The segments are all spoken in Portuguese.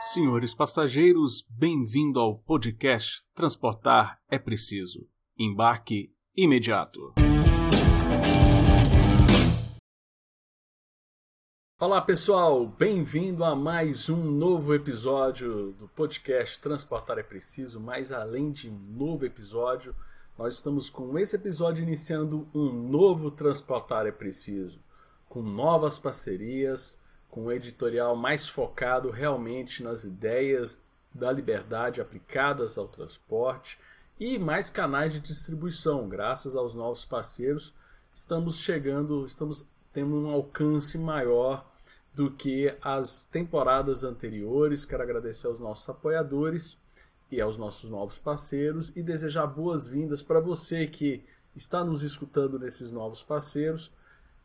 Senhores passageiros, bem-vindo ao podcast Transportar é Preciso. Embarque imediato. Olá pessoal, bem-vindo a mais um novo episódio do podcast Transportar é Preciso. Mas além de um novo episódio, nós estamos com esse episódio iniciando um novo Transportar é Preciso, com novas parcerias, com um editorial mais focado realmente nas ideias da liberdade aplicadas ao transporte e mais canais de distribuição. Graças aos novos parceiros, estamos chegando, estamos tendo um alcance maior do que as temporadas anteriores. Quero agradecer aos nossos apoiadores e aos nossos novos parceiros e desejar boas-vindas para você que está nos escutando nesses novos parceiros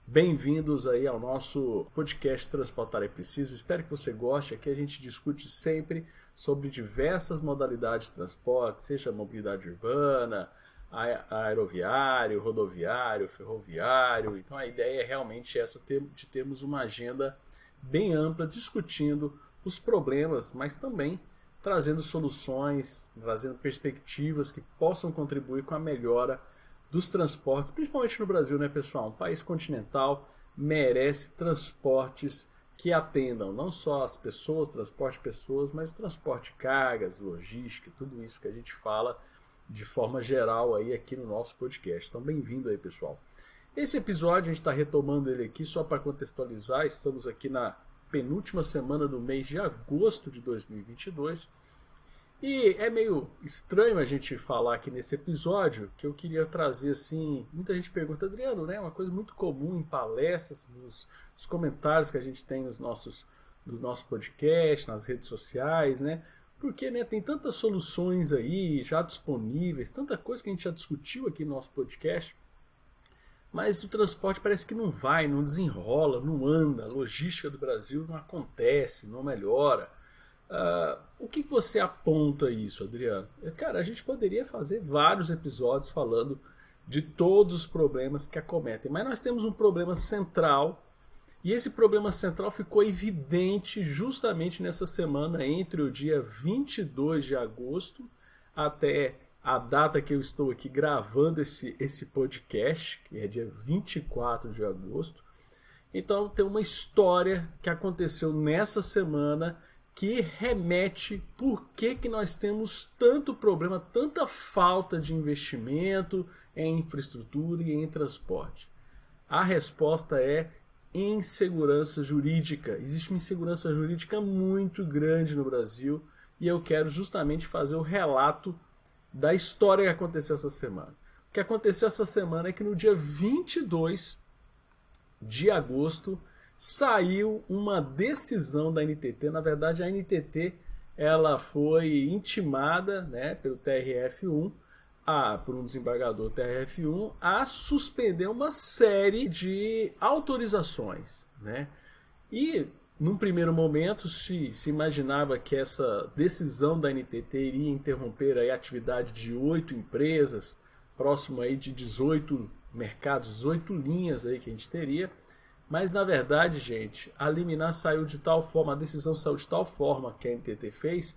Bem-vindos aí ao nosso podcast Transportar é Preciso. Espero que você goste. Aqui a gente discute sempre sobre diversas modalidades de transporte, seja mobilidade urbana, aeroviário, rodoviário, ferroviário. Então a ideia é realmente essa de termos uma agenda bem ampla discutindo os problemas, mas também trazendo soluções, trazendo perspectivas que possam contribuir com a melhora dos transportes, principalmente no Brasil, né, pessoal? Um país continental merece transportes que atendam não só as pessoas, transporte de pessoas, mas o transporte de cargas, logística, tudo isso que a gente fala de forma geral aí aqui no nosso podcast. Então, bem-vindo aí, pessoal. Esse episódio a gente está retomando ele aqui só para contextualizar. Estamos aqui na penúltima semana do mês de agosto de 2022 e é meio estranho a gente falar aqui nesse episódio que eu queria trazer assim. Muita gente pergunta, Adriano, né? Uma coisa muito comum em palestras, nos, nos comentários que a gente tem nos nossos, no nosso podcast, nas redes sociais, né? Porque né, tem tantas soluções aí já disponíveis, tanta coisa que a gente já discutiu aqui no nosso podcast, mas o transporte parece que não vai, não desenrola, não anda, a logística do Brasil não acontece, não melhora. Uh, o que você aponta isso, Adriano? Cara, a gente poderia fazer vários episódios falando de todos os problemas que acometem, mas nós temos um problema central e esse problema central ficou evidente justamente nessa semana entre o dia 22 de agosto até a data que eu estou aqui gravando esse, esse podcast, que é dia 24 de agosto. Então tem uma história que aconteceu nessa semana que remete por que, que nós temos tanto problema, tanta falta de investimento em infraestrutura e em transporte. A resposta é insegurança jurídica. Existe uma insegurança jurídica muito grande no Brasil e eu quero justamente fazer o relato da história que aconteceu essa semana. O que aconteceu essa semana é que no dia 22 de agosto saiu uma decisão da NTT. Na verdade, a NTT ela foi intimada né, pelo TRF1, a, por um desembargador TRF1, a suspender uma série de autorizações. Né? E, num primeiro momento, se, se imaginava que essa decisão da NTT iria interromper a atividade de oito empresas, próximo aí de 18 mercados, 18 linhas aí que a gente teria. Mas na verdade, gente, a liminar saiu de tal forma, a decisão saiu de tal forma que a NTT fez,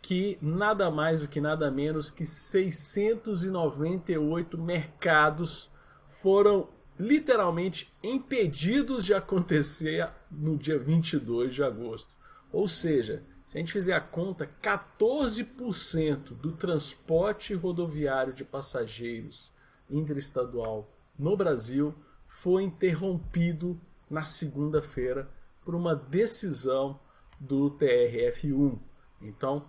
que nada mais do que nada menos que 698 mercados foram literalmente impedidos de acontecer no dia 22 de agosto. Ou seja, se a gente fizer a conta, 14% do transporte rodoviário de passageiros interestadual no Brasil foi interrompido na segunda-feira por uma decisão do TRF1. Então,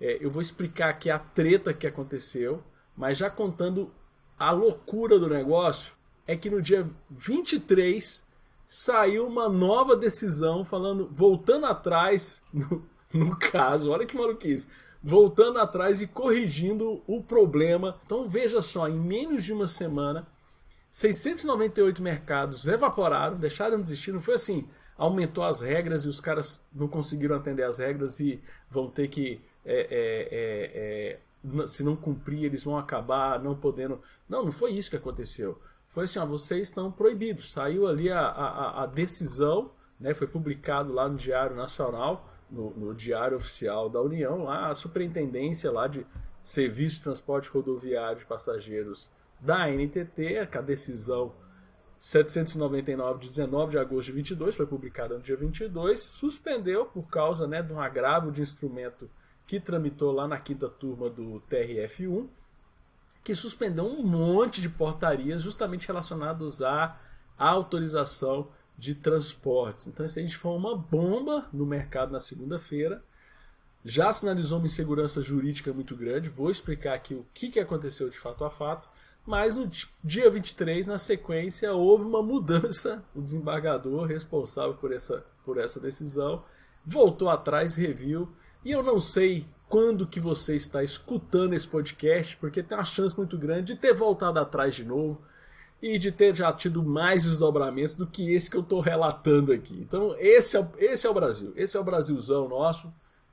é, eu vou explicar aqui a treta que aconteceu, mas já contando a loucura do negócio, é que no dia 23 saiu uma nova decisão falando, voltando atrás, no, no caso, olha que maluquice, voltando atrás e corrigindo o problema. Então veja só, em menos de uma semana, 698 mercados evaporaram, deixaram de existir. Não foi assim, aumentou as regras e os caras não conseguiram atender as regras e vão ter que. É, é, é, é se não cumprir, eles vão acabar não podendo. Não, não foi isso que aconteceu. Foi assim: ó, vocês estão proibidos. Saiu ali a, a, a decisão, né, foi publicado lá no Diário Nacional no, no Diário Oficial da União, lá a superintendência lá de Serviço de Transporte Rodoviário de Passageiros da NTT, a decisão 799 de 19 de agosto de 22, foi publicada no dia 22, suspendeu por causa né, de um agravo de instrumento que tramitou lá na quinta turma do TRF1, que suspendeu um monte de portarias justamente relacionados à autorização de transportes. Então isso a gente foi uma bomba no mercado na segunda-feira. Já sinalizou uma insegurança jurídica muito grande. Vou explicar aqui o que, que aconteceu de fato a fato. Mas no dia 23, na sequência, houve uma mudança. O desembargador responsável por essa, por essa decisão voltou atrás, reviu. E eu não sei quando que você está escutando esse podcast, porque tem uma chance muito grande de ter voltado atrás de novo e de ter já tido mais desdobramentos do que esse que eu estou relatando aqui. Então, esse é, esse é o Brasil. Esse é o Brasilzão nosso,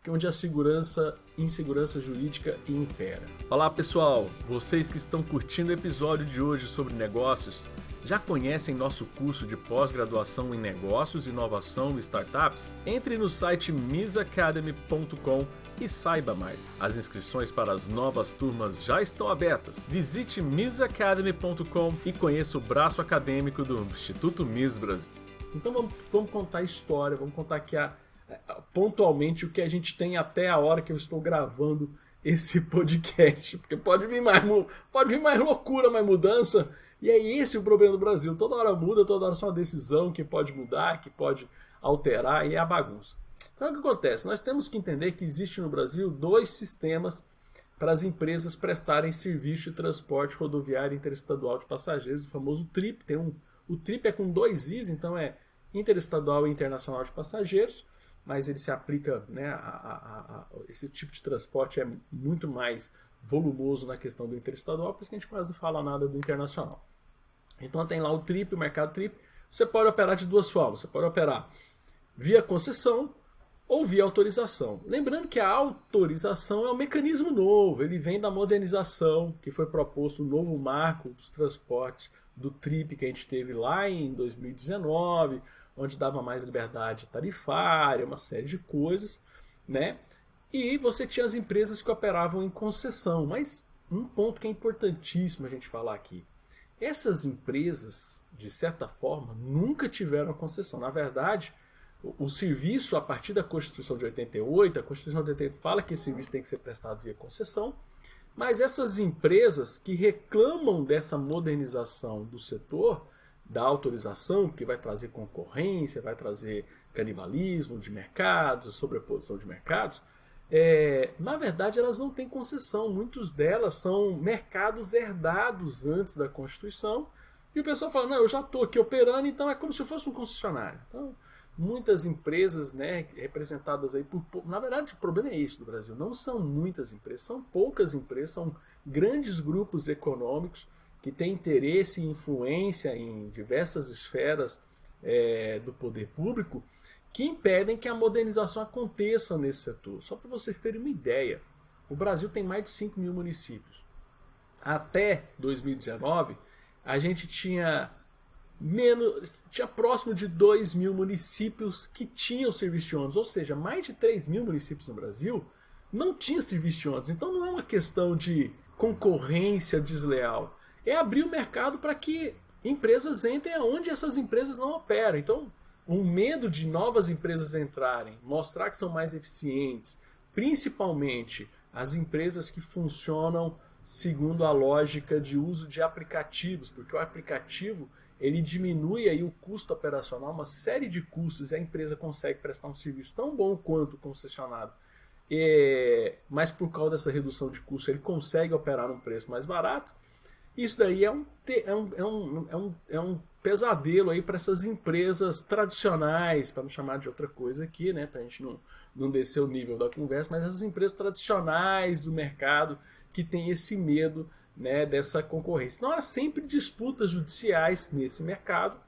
onde a segurança insegurança jurídica impera. Olá, pessoal. Vocês que estão curtindo o episódio de hoje sobre negócios, já conhecem nosso curso de pós-graduação em negócios, inovação e startups? Entre no site misacademy.com e saiba mais. As inscrições para as novas turmas já estão abertas. Visite misacademy.com e conheça o braço acadêmico do Instituto Miss Brasil. Então vamos, vamos contar a história, vamos contar aqui a, pontualmente o que a gente tem até a hora que eu estou gravando esse podcast, porque pode vir mais, pode vir mais loucura, mais mudança. E é esse o problema do Brasil. Toda hora muda, toda hora é uma decisão que pode mudar, que pode alterar, e é a bagunça. Então o que acontece? Nós temos que entender que existe no Brasil dois sistemas para as empresas prestarem serviço de transporte rodoviário interestadual de passageiros, o famoso TRIP. Tem um, o TRIP é com dois Is, então é interestadual e internacional de passageiros, mas ele se aplica, né, a, a, a, esse tipo de transporte é muito mais volumoso na questão do interestadual, por isso que a gente quase não fala nada do internacional. Então tem lá o TRIP, o mercado TRIP. Você pode operar de duas formas. Você pode operar via concessão ou via autorização. Lembrando que a autorização é um mecanismo novo, ele vem da modernização que foi proposto o novo marco dos transportes do TRIP que a gente teve lá em 2019, onde dava mais liberdade tarifária, uma série de coisas, né? E você tinha as empresas que operavam em concessão, mas um ponto que é importantíssimo a gente falar aqui. Essas empresas, de certa forma, nunca tiveram concessão. Na verdade, o, serviço, a partir da Constituição de 88, a Constituição de 88 fala que esse serviço tem que ser prestado via concessão, mas essas empresas que reclamam dessa modernização do setor, da autorização, que vai trazer concorrência, vai trazer canibalismo de mercados, sobreposição de mercados, é, na verdade elas não têm concessão. Muitas delas são mercados herdados antes da Constituição. E o pessoal fala, não, eu já estou aqui operando, então é como se fosse um concessionário. Então, muitas empresas né, representadas aí por. Na verdade, o problema é esse no Brasil. Não são muitas empresas, são poucas empresas, são grandes grupos econômicos que têm interesse e influência em diversas esferas é, do poder público que impedem que a modernização aconteça nesse setor. Só para vocês terem uma ideia, o Brasil tem mais de 5 mil municípios. Até 2019, a gente tinha menos, tinha próximo de 2 mil municípios que tinham serviço de ônibus, ou seja, mais de 3 mil municípios no Brasil não tinham serviço de ônibus. Então não é uma questão de concorrência desleal, é abrir o mercado para que empresas entrem aonde essas empresas não operam. Então, um medo de novas empresas entrarem, mostrar que são mais eficientes, principalmente as empresas que funcionam segundo a lógica de uso de aplicativos, porque o aplicativo ele diminui aí o custo operacional, uma série de custos, e a empresa consegue prestar um serviço tão bom quanto o concessionado. É, mas por causa dessa redução de custo, ele consegue operar num preço mais barato. Isso daí é um, é um, é um, é um, é um pesadelo aí para essas empresas tradicionais, para não chamar de outra coisa aqui, né, para a gente não, não descer o nível da conversa, mas essas empresas tradicionais do mercado que têm esse medo né, dessa concorrência. Então há sempre disputas judiciais nesse mercado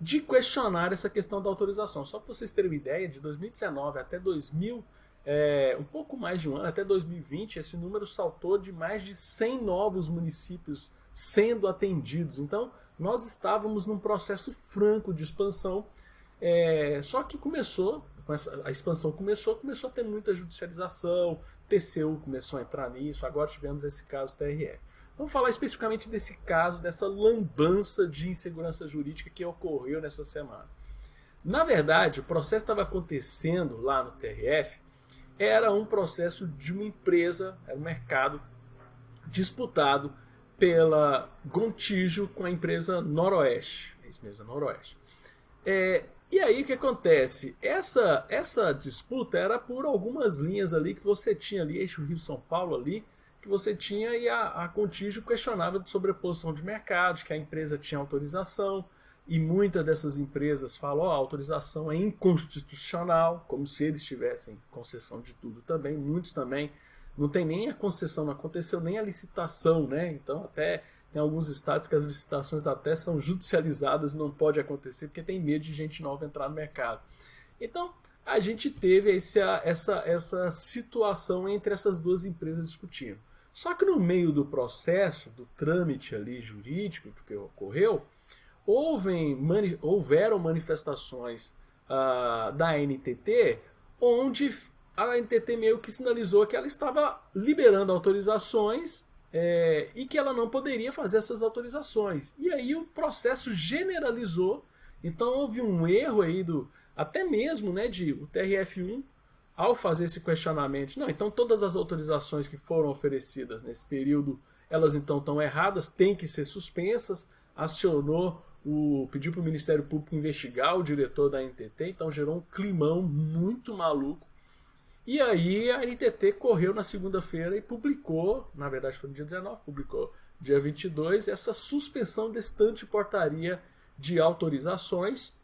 de questionar essa questão da autorização. Só para vocês terem uma ideia, de 2019 até 2000, é, um pouco mais de um ano, até 2020, esse número saltou de mais de 100 novos municípios sendo atendidos. Então, nós estávamos num processo franco de expansão, é, só que começou a expansão começou, começou a ter muita judicialização, TCU começou a entrar nisso, agora tivemos esse caso TRF. Vamos falar especificamente desse caso, dessa lambança de insegurança jurídica que ocorreu nessa semana. Na verdade, o processo estava acontecendo lá no TRF, era um processo de uma empresa, era um mercado disputado pela Gontijo com a empresa Noroeste. É isso mesmo, Noroeste. É, e aí o que acontece? Essa, essa disputa era por algumas linhas ali que você tinha ali, eixo Rio-São Paulo ali, que você tinha e a, a Contígio questionava de sobreposição de mercados, que a empresa tinha autorização, e muitas dessas empresas falam, oh, a autorização é inconstitucional, como se eles tivessem concessão de tudo também, muitos também não tem nem a concessão, não aconteceu nem a licitação, né? Então até tem alguns estados que as licitações até são judicializadas, não pode acontecer porque tem medo de gente nova entrar no mercado. Então a gente teve esse, essa, essa situação entre essas duas empresas discutindo. Só que no meio do processo, do trâmite ali jurídico que ocorreu, houve, mani, houveram manifestações uh, da NTT onde a NTT meio que sinalizou que ela estava liberando autorizações é, e que ela não poderia fazer essas autorizações. E aí o processo generalizou, então houve um erro aí do até mesmo né, de o TRF1 ao fazer esse questionamento, não, então todas as autorizações que foram oferecidas nesse período, elas então estão erradas, têm que ser suspensas, acionou o pediu para o Ministério Público investigar o diretor da NTT, então gerou um climão muito maluco. E aí a NTT correu na segunda-feira e publicou, na verdade foi no dia 19, publicou dia 22, essa suspensão desse tanto de portaria de autorizações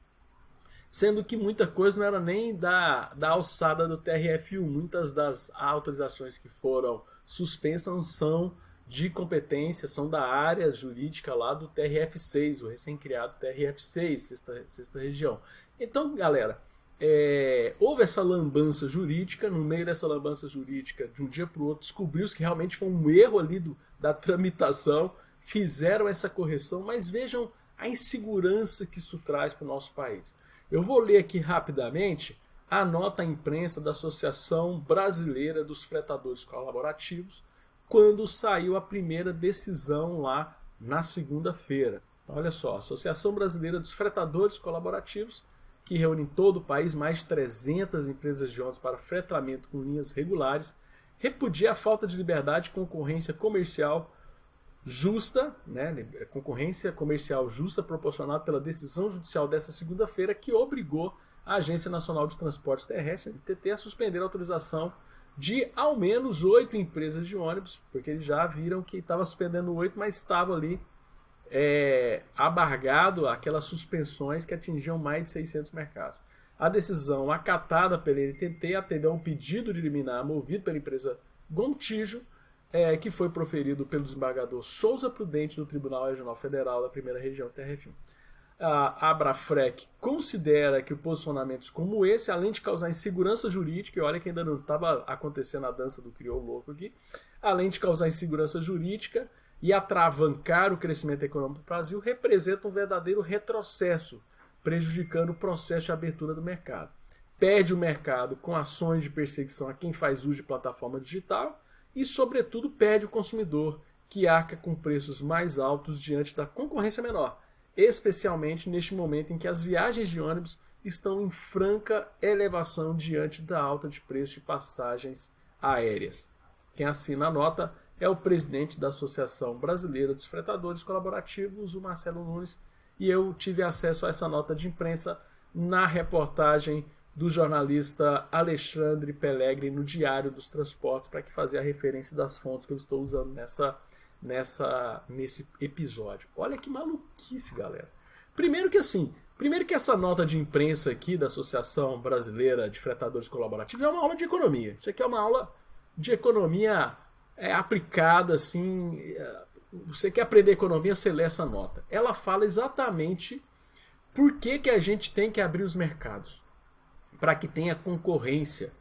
sendo que muita coisa não era nem da, da alçada do TRF1. Muitas das autorizações que foram suspensas são de competência, são da área jurídica lá do TRF6, o recém-criado TRF6, sexta, sexta região. Então, galera, é, houve essa lambança jurídica, no meio dessa lambança jurídica, de um dia para o outro, descobriu-se que realmente foi um erro ali do, da tramitação, fizeram essa correção, mas vejam a insegurança que isso traz para o nosso país. Eu vou ler aqui rapidamente a nota à imprensa da Associação Brasileira dos Fretadores Colaborativos, quando saiu a primeira decisão lá na segunda-feira. Então, olha só, a Associação Brasileira dos Fretadores Colaborativos, que reúne em todo o país mais de 300 empresas de ônibus para fretamento com linhas regulares, repudia a falta de liberdade e concorrência comercial justa, né, concorrência comercial justa proporcionada pela decisão judicial dessa segunda-feira que obrigou a Agência Nacional de Transportes Terrestres, NTT, a suspender a autorização de ao menos oito empresas de ônibus, porque eles já viram que estava suspendendo oito, mas estava ali é, abargado aquelas suspensões que atingiam mais de 600 mercados. A decisão acatada pela NTT atendeu a um pedido de liminar movido pela empresa Gontijo, é, que foi proferido pelo desembargador Souza Prudente do Tribunal Regional Federal da Primeira Região TRF1. A Abrafrec considera que posicionamentos como esse, além de causar insegurança jurídica, e olha que ainda não estava acontecendo a dança do crioulo louco aqui, além de causar insegurança jurídica e atravancar o crescimento econômico do Brasil, representa um verdadeiro retrocesso, prejudicando o processo de abertura do mercado. Perde o mercado com ações de perseguição a quem faz uso de plataforma digital e, sobretudo, perde o consumidor, que arca com preços mais altos diante da concorrência menor, especialmente neste momento em que as viagens de ônibus estão em franca elevação diante da alta de preço de passagens aéreas. Quem assina a nota é o presidente da Associação Brasileira dos Fretadores Colaborativos, o Marcelo Nunes, e eu tive acesso a essa nota de imprensa na reportagem do jornalista Alexandre Pelegri no Diário dos Transportes, para que fazer a referência das fontes que eu estou usando nessa, nessa, nesse episódio. Olha que maluquice, galera. Primeiro que assim, primeiro que essa nota de imprensa aqui da Associação Brasileira de Fretadores Colaborativos é uma aula de economia. Isso aqui é uma aula de economia é, aplicada, assim. É, você quer aprender economia, você lê essa nota. Ela fala exatamente por que, que a gente tem que abrir os mercados para que tenha concorrência.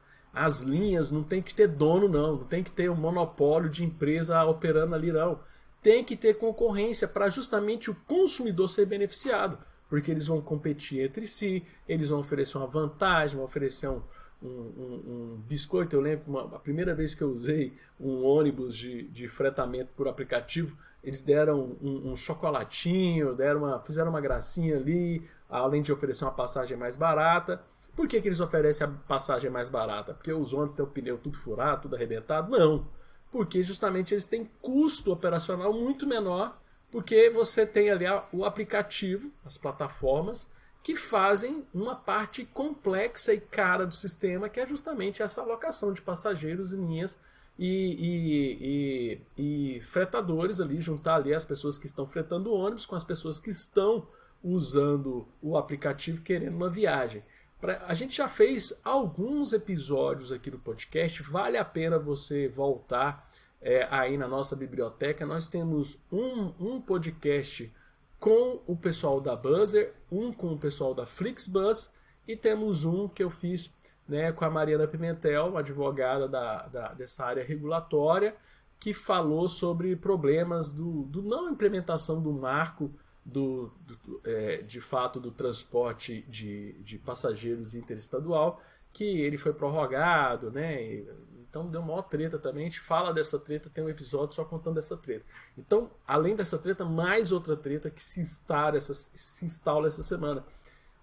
As linhas não tem que ter dono, não. Não tem que ter um monopólio de empresa operando ali, não. Tem que ter concorrência para justamente o consumidor ser beneficiado. porque eles vão competir entre si, eles vão oferecer uma vantagem, vão oferecer um, um, um, um biscoito. Eu lembro uma, a primeira vez que eu usei um ônibus de, de fretamento por aplicativo, eles deram um, um chocolatinho, deram uma, fizeram uma gracinha ali, além de oferecer uma passagem mais barata. Por que, que eles oferecem a passagem mais barata? Porque os ônibus têm o pneu tudo furado, tudo arrebentado? Não. Porque justamente eles têm custo operacional muito menor, porque você tem ali o aplicativo, as plataformas, que fazem uma parte complexa e cara do sistema, que é justamente essa alocação de passageiros em linhas e, e, e, e, fretadores ali, juntar ali as pessoas que estão fretando ônibus com as pessoas que estão usando o aplicativo querendo uma viagem. Pra, a gente já fez alguns episódios aqui do podcast, vale a pena você voltar é, aí na nossa biblioteca. Nós temos um, um podcast com o pessoal da Buzzer, um com o pessoal da Flixbus e temos um que eu fiz né, com a Mariana Pimentel, uma advogada da, da, dessa área regulatória, que falou sobre problemas do, do não implementação do marco do, do é, de fato do transporte de, de passageiros interestadual, que ele foi prorrogado, né? Então deu maior treta também. A gente fala dessa treta, tem um episódio só contando dessa treta. Então, além dessa treta, mais outra treta que se instala essa, se instala essa semana.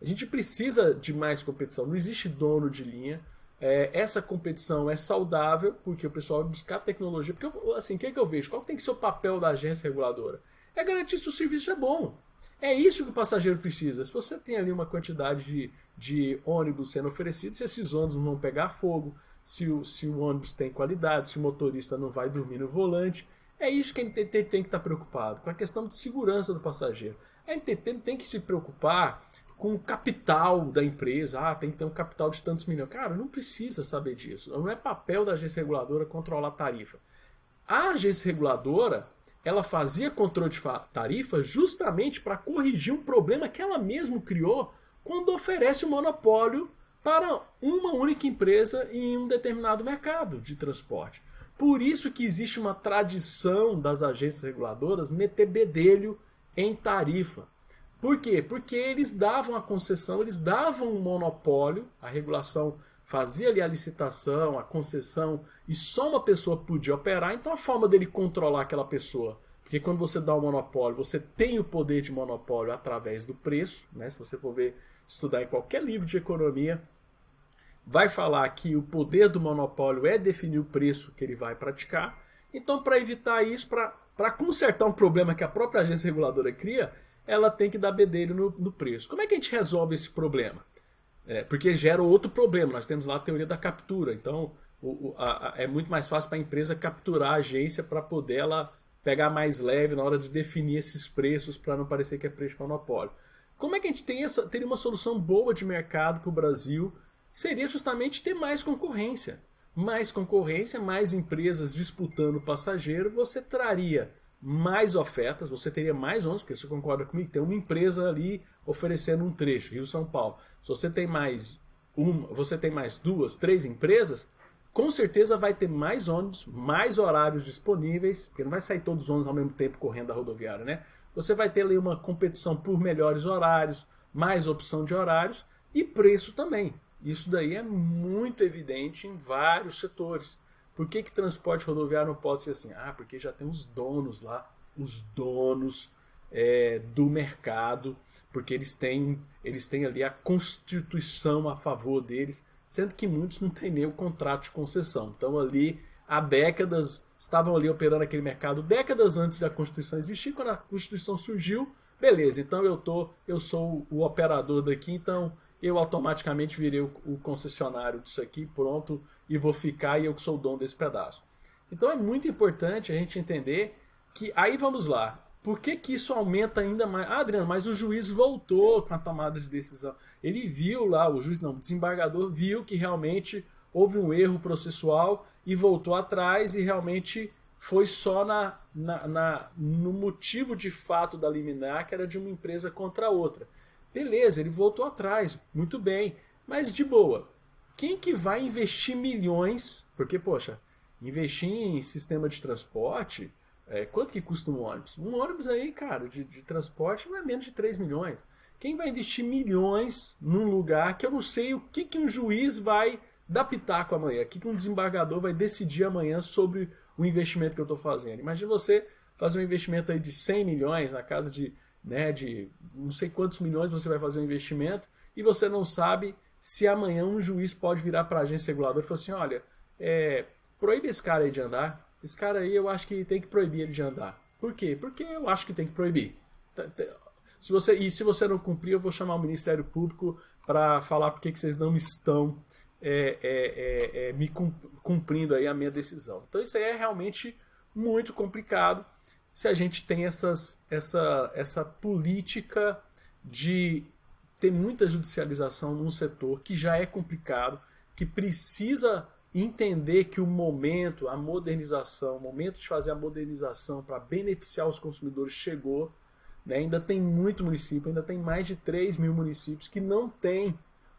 A gente precisa de mais competição. Não existe dono de linha. É, essa competição é saudável porque o pessoal vai buscar tecnologia. Porque, assim, o que, é que eu vejo? Qual tem que ser o papel da agência reguladora? É garantir se o serviço é bom. É isso que o passageiro precisa. Se você tem ali uma quantidade de, de ônibus sendo oferecidos, se esses ônibus não vão pegar fogo, se o, se o ônibus tem qualidade, se o motorista não vai dormir no volante. É isso que a NTT tem que estar preocupado, com a questão de segurança do passageiro. A NTT tem que se preocupar com o capital da empresa. Ah, tem que ter um capital de tantos milhões. Cara, não precisa saber disso. Não é papel da agência reguladora controlar a tarifa. A agência reguladora ela fazia controle de tarifa justamente para corrigir um problema que ela mesma criou quando oferece o um monopólio para uma única empresa em um determinado mercado de transporte. Por isso que existe uma tradição das agências reguladoras meter bedelho em tarifa. Por quê? Porque eles davam a concessão, eles davam um monopólio, a regulação fazia ali a licitação, a concessão, e só uma pessoa podia operar, então a forma dele controlar aquela pessoa. Porque quando você dá o um monopólio, você tem o poder de monopólio através do preço, né? Se você for ver, estudar em qualquer livro de economia, vai falar que o poder do monopólio é definir o preço que ele vai praticar. Então, para evitar isso, para consertar um problema que a própria agência reguladora cria, ela tem que dar bedelho no, no preço. Como é que a gente resolve esse problema? É, porque gera outro problema. Nós temos lá a teoria da captura. Então, o, o, a, a, é muito mais fácil para a empresa capturar a agência para poder ela pegar mais leve na hora de definir esses preços para não parecer que é preço de monopólio. Como é que a gente tem essa, teria uma solução boa de mercado para o Brasil seria justamente ter mais concorrência. Mais concorrência, mais empresas disputando passageiro, você traria mais ofertas, você teria mais ônibus, porque você concorda comigo, tem uma empresa ali oferecendo um trecho, Rio São Paulo. Se você tem mais uma, você tem mais duas, três empresas, com certeza vai ter mais ônibus, mais horários disponíveis, porque não vai sair todos os ônibus ao mesmo tempo correndo da rodoviária, né? Você vai ter ali uma competição por melhores horários, mais opção de horários e preço também. Isso daí é muito evidente em vários setores. Por que, que transporte rodoviário não pode ser assim? Ah, porque já tem os donos lá, os donos é, do mercado, porque eles têm, eles têm ali a Constituição a favor deles, sendo que muitos não têm nem o contrato de concessão. Então ali há décadas estavam ali operando aquele mercado décadas antes da Constituição existir. Quando a Constituição surgiu, beleza. Então eu tô, eu sou o operador daqui, então eu automaticamente virei o, o concessionário disso aqui, pronto, e vou ficar e eu que sou o dono desse pedaço. Então é muito importante a gente entender que aí vamos lá. Por que, que isso aumenta ainda mais? Ah, Adriano, mas o juiz voltou com a tomada de decisão. Ele viu lá, o juiz não, o desembargador viu que realmente houve um erro processual e voltou atrás e realmente foi só na, na, na, no motivo de fato da liminar que era de uma empresa contra outra. Beleza, ele voltou atrás, muito bem. Mas de boa, quem que vai investir milhões? Porque, poxa, investir em sistema de transporte, é, quanto que custa um ônibus? Um ônibus aí, cara, de, de transporte não é menos de 3 milhões. Quem vai investir milhões num lugar que eu não sei o que, que um juiz vai dar pitaco amanhã, o que, que um desembargador vai decidir amanhã sobre o investimento que eu estou fazendo. Imagine você fazer um investimento aí de 100 milhões na casa de, né, de não sei quantos milhões você vai fazer um investimento e você não sabe se amanhã um juiz pode virar para a agência reguladora e falar assim, olha, é, proíbe esse cara aí de andar, esse cara aí eu acho que tem que proibir ele de andar. Por quê? Porque eu acho que tem que proibir. Se você, e se você não cumprir, eu vou chamar o Ministério Público para falar por que vocês não estão é, é, é, é me cumprindo aí a minha decisão. Então isso aí é realmente muito complicado se a gente tem essas, essa, essa política de ter muita judicialização num setor que já é complicado, que precisa entender que o momento, a modernização, o momento de fazer a modernização para beneficiar os consumidores chegou. Né? Ainda tem muito município, ainda tem mais de 3 mil municípios que não tem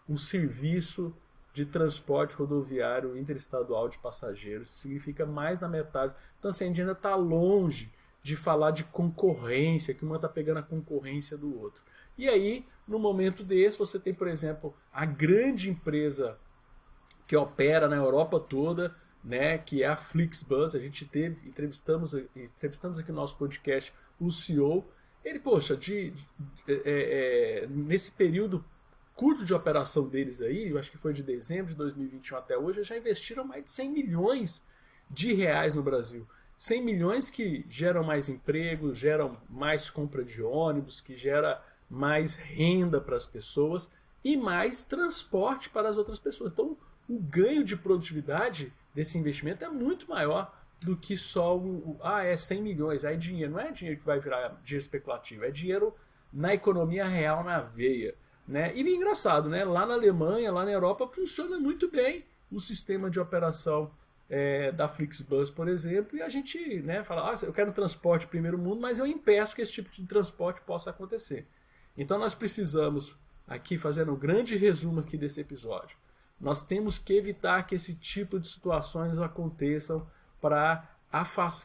um serviço de transporte rodoviário interestadual de passageiros. Isso significa mais da metade. Então, assim, a gente ainda está longe de falar de concorrência, que uma está pegando a concorrência do outro. E aí, no momento desse, você tem, por exemplo, a grande empresa que opera na Europa toda, né, que é a Flixbus. A gente teve, entrevistamos, entrevistamos aqui no nosso podcast o CEO. Ele, poxa, de, de é, é, nesse período curto de operação deles aí, eu acho que foi de dezembro de 2021 até hoje, já investiram mais de 100 milhões de reais no Brasil. 100 milhões que geram mais emprego, geram mais compra de ônibus, que gera mais renda para as pessoas e mais transporte para as outras pessoas. Então, o ganho de produtividade desse investimento é muito maior do que só o, ah, é 100 milhões, aí é dinheiro. Não é dinheiro que vai virar dinheiro especulativo, é dinheiro na economia real, na veia. Né? E é engraçado, né? lá na Alemanha, lá na Europa, funciona muito bem o sistema de operação é, da Flixbus, por exemplo, e a gente né, fala, ah, eu quero transporte primeiro mundo, mas eu impeço que esse tipo de transporte possa acontecer. Então nós precisamos, aqui fazendo um grande resumo aqui desse episódio, nós temos que evitar que esse tipo de situações aconteçam para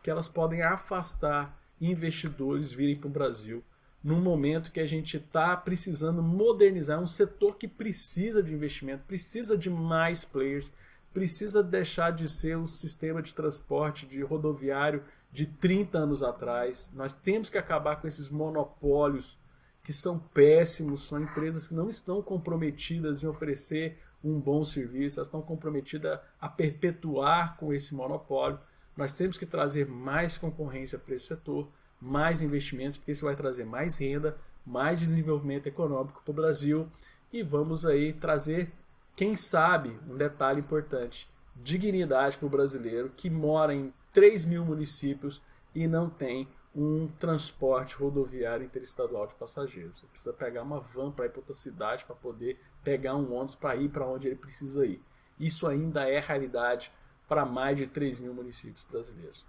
que elas podem afastar investidores virem para o Brasil num momento que a gente está precisando modernizar um setor que precisa de investimento, precisa de mais players, precisa deixar de ser um sistema de transporte de rodoviário de 30 anos atrás. Nós temos que acabar com esses monopólios que são péssimos, são empresas que não estão comprometidas em oferecer um bom serviço, elas estão comprometidas a perpetuar com esse monopólio. Nós temos que trazer mais concorrência para esse setor, mais investimentos, porque isso vai trazer mais renda, mais desenvolvimento econômico para o Brasil e vamos aí trazer, quem sabe, um detalhe importante, dignidade para o brasileiro que mora em 3 mil municípios e não tem um transporte rodoviário interestadual de passageiros. Você precisa pegar uma van para ir para outra cidade para poder pegar um ônibus para ir para onde ele precisa ir. Isso ainda é realidade para mais de 3 mil municípios brasileiros.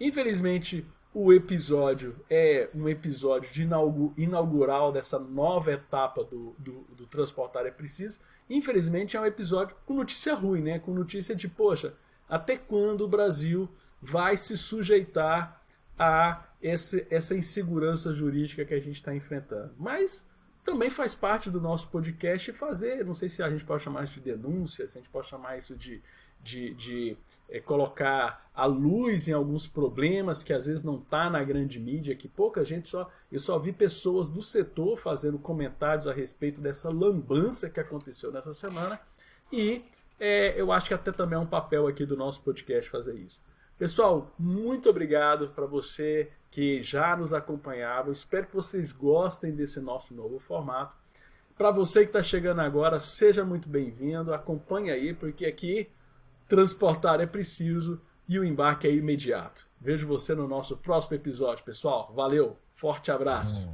Infelizmente, o episódio é um episódio de inaugural dessa nova etapa do, do, do Transportar é Preciso. Infelizmente, é um episódio com notícia ruim, né? com notícia de, poxa, até quando o Brasil vai se sujeitar a esse, essa insegurança jurídica que a gente está enfrentando. Mas também faz parte do nosso podcast fazer, não sei se a gente pode chamar isso de denúncia, se a gente pode chamar isso de, de, de é, colocar a luz em alguns problemas que às vezes não está na grande mídia, que pouca gente só. Eu só vi pessoas do setor fazendo comentários a respeito dessa lambança que aconteceu nessa semana. E é, eu acho que até também é um papel aqui do nosso podcast fazer isso. Pessoal, muito obrigado para você que já nos acompanhava. Espero que vocês gostem desse nosso novo formato. Para você que está chegando agora, seja muito bem-vindo. Acompanhe aí, porque aqui transportar é preciso e o embarque é imediato. Vejo você no nosso próximo episódio, pessoal. Valeu, forte abraço.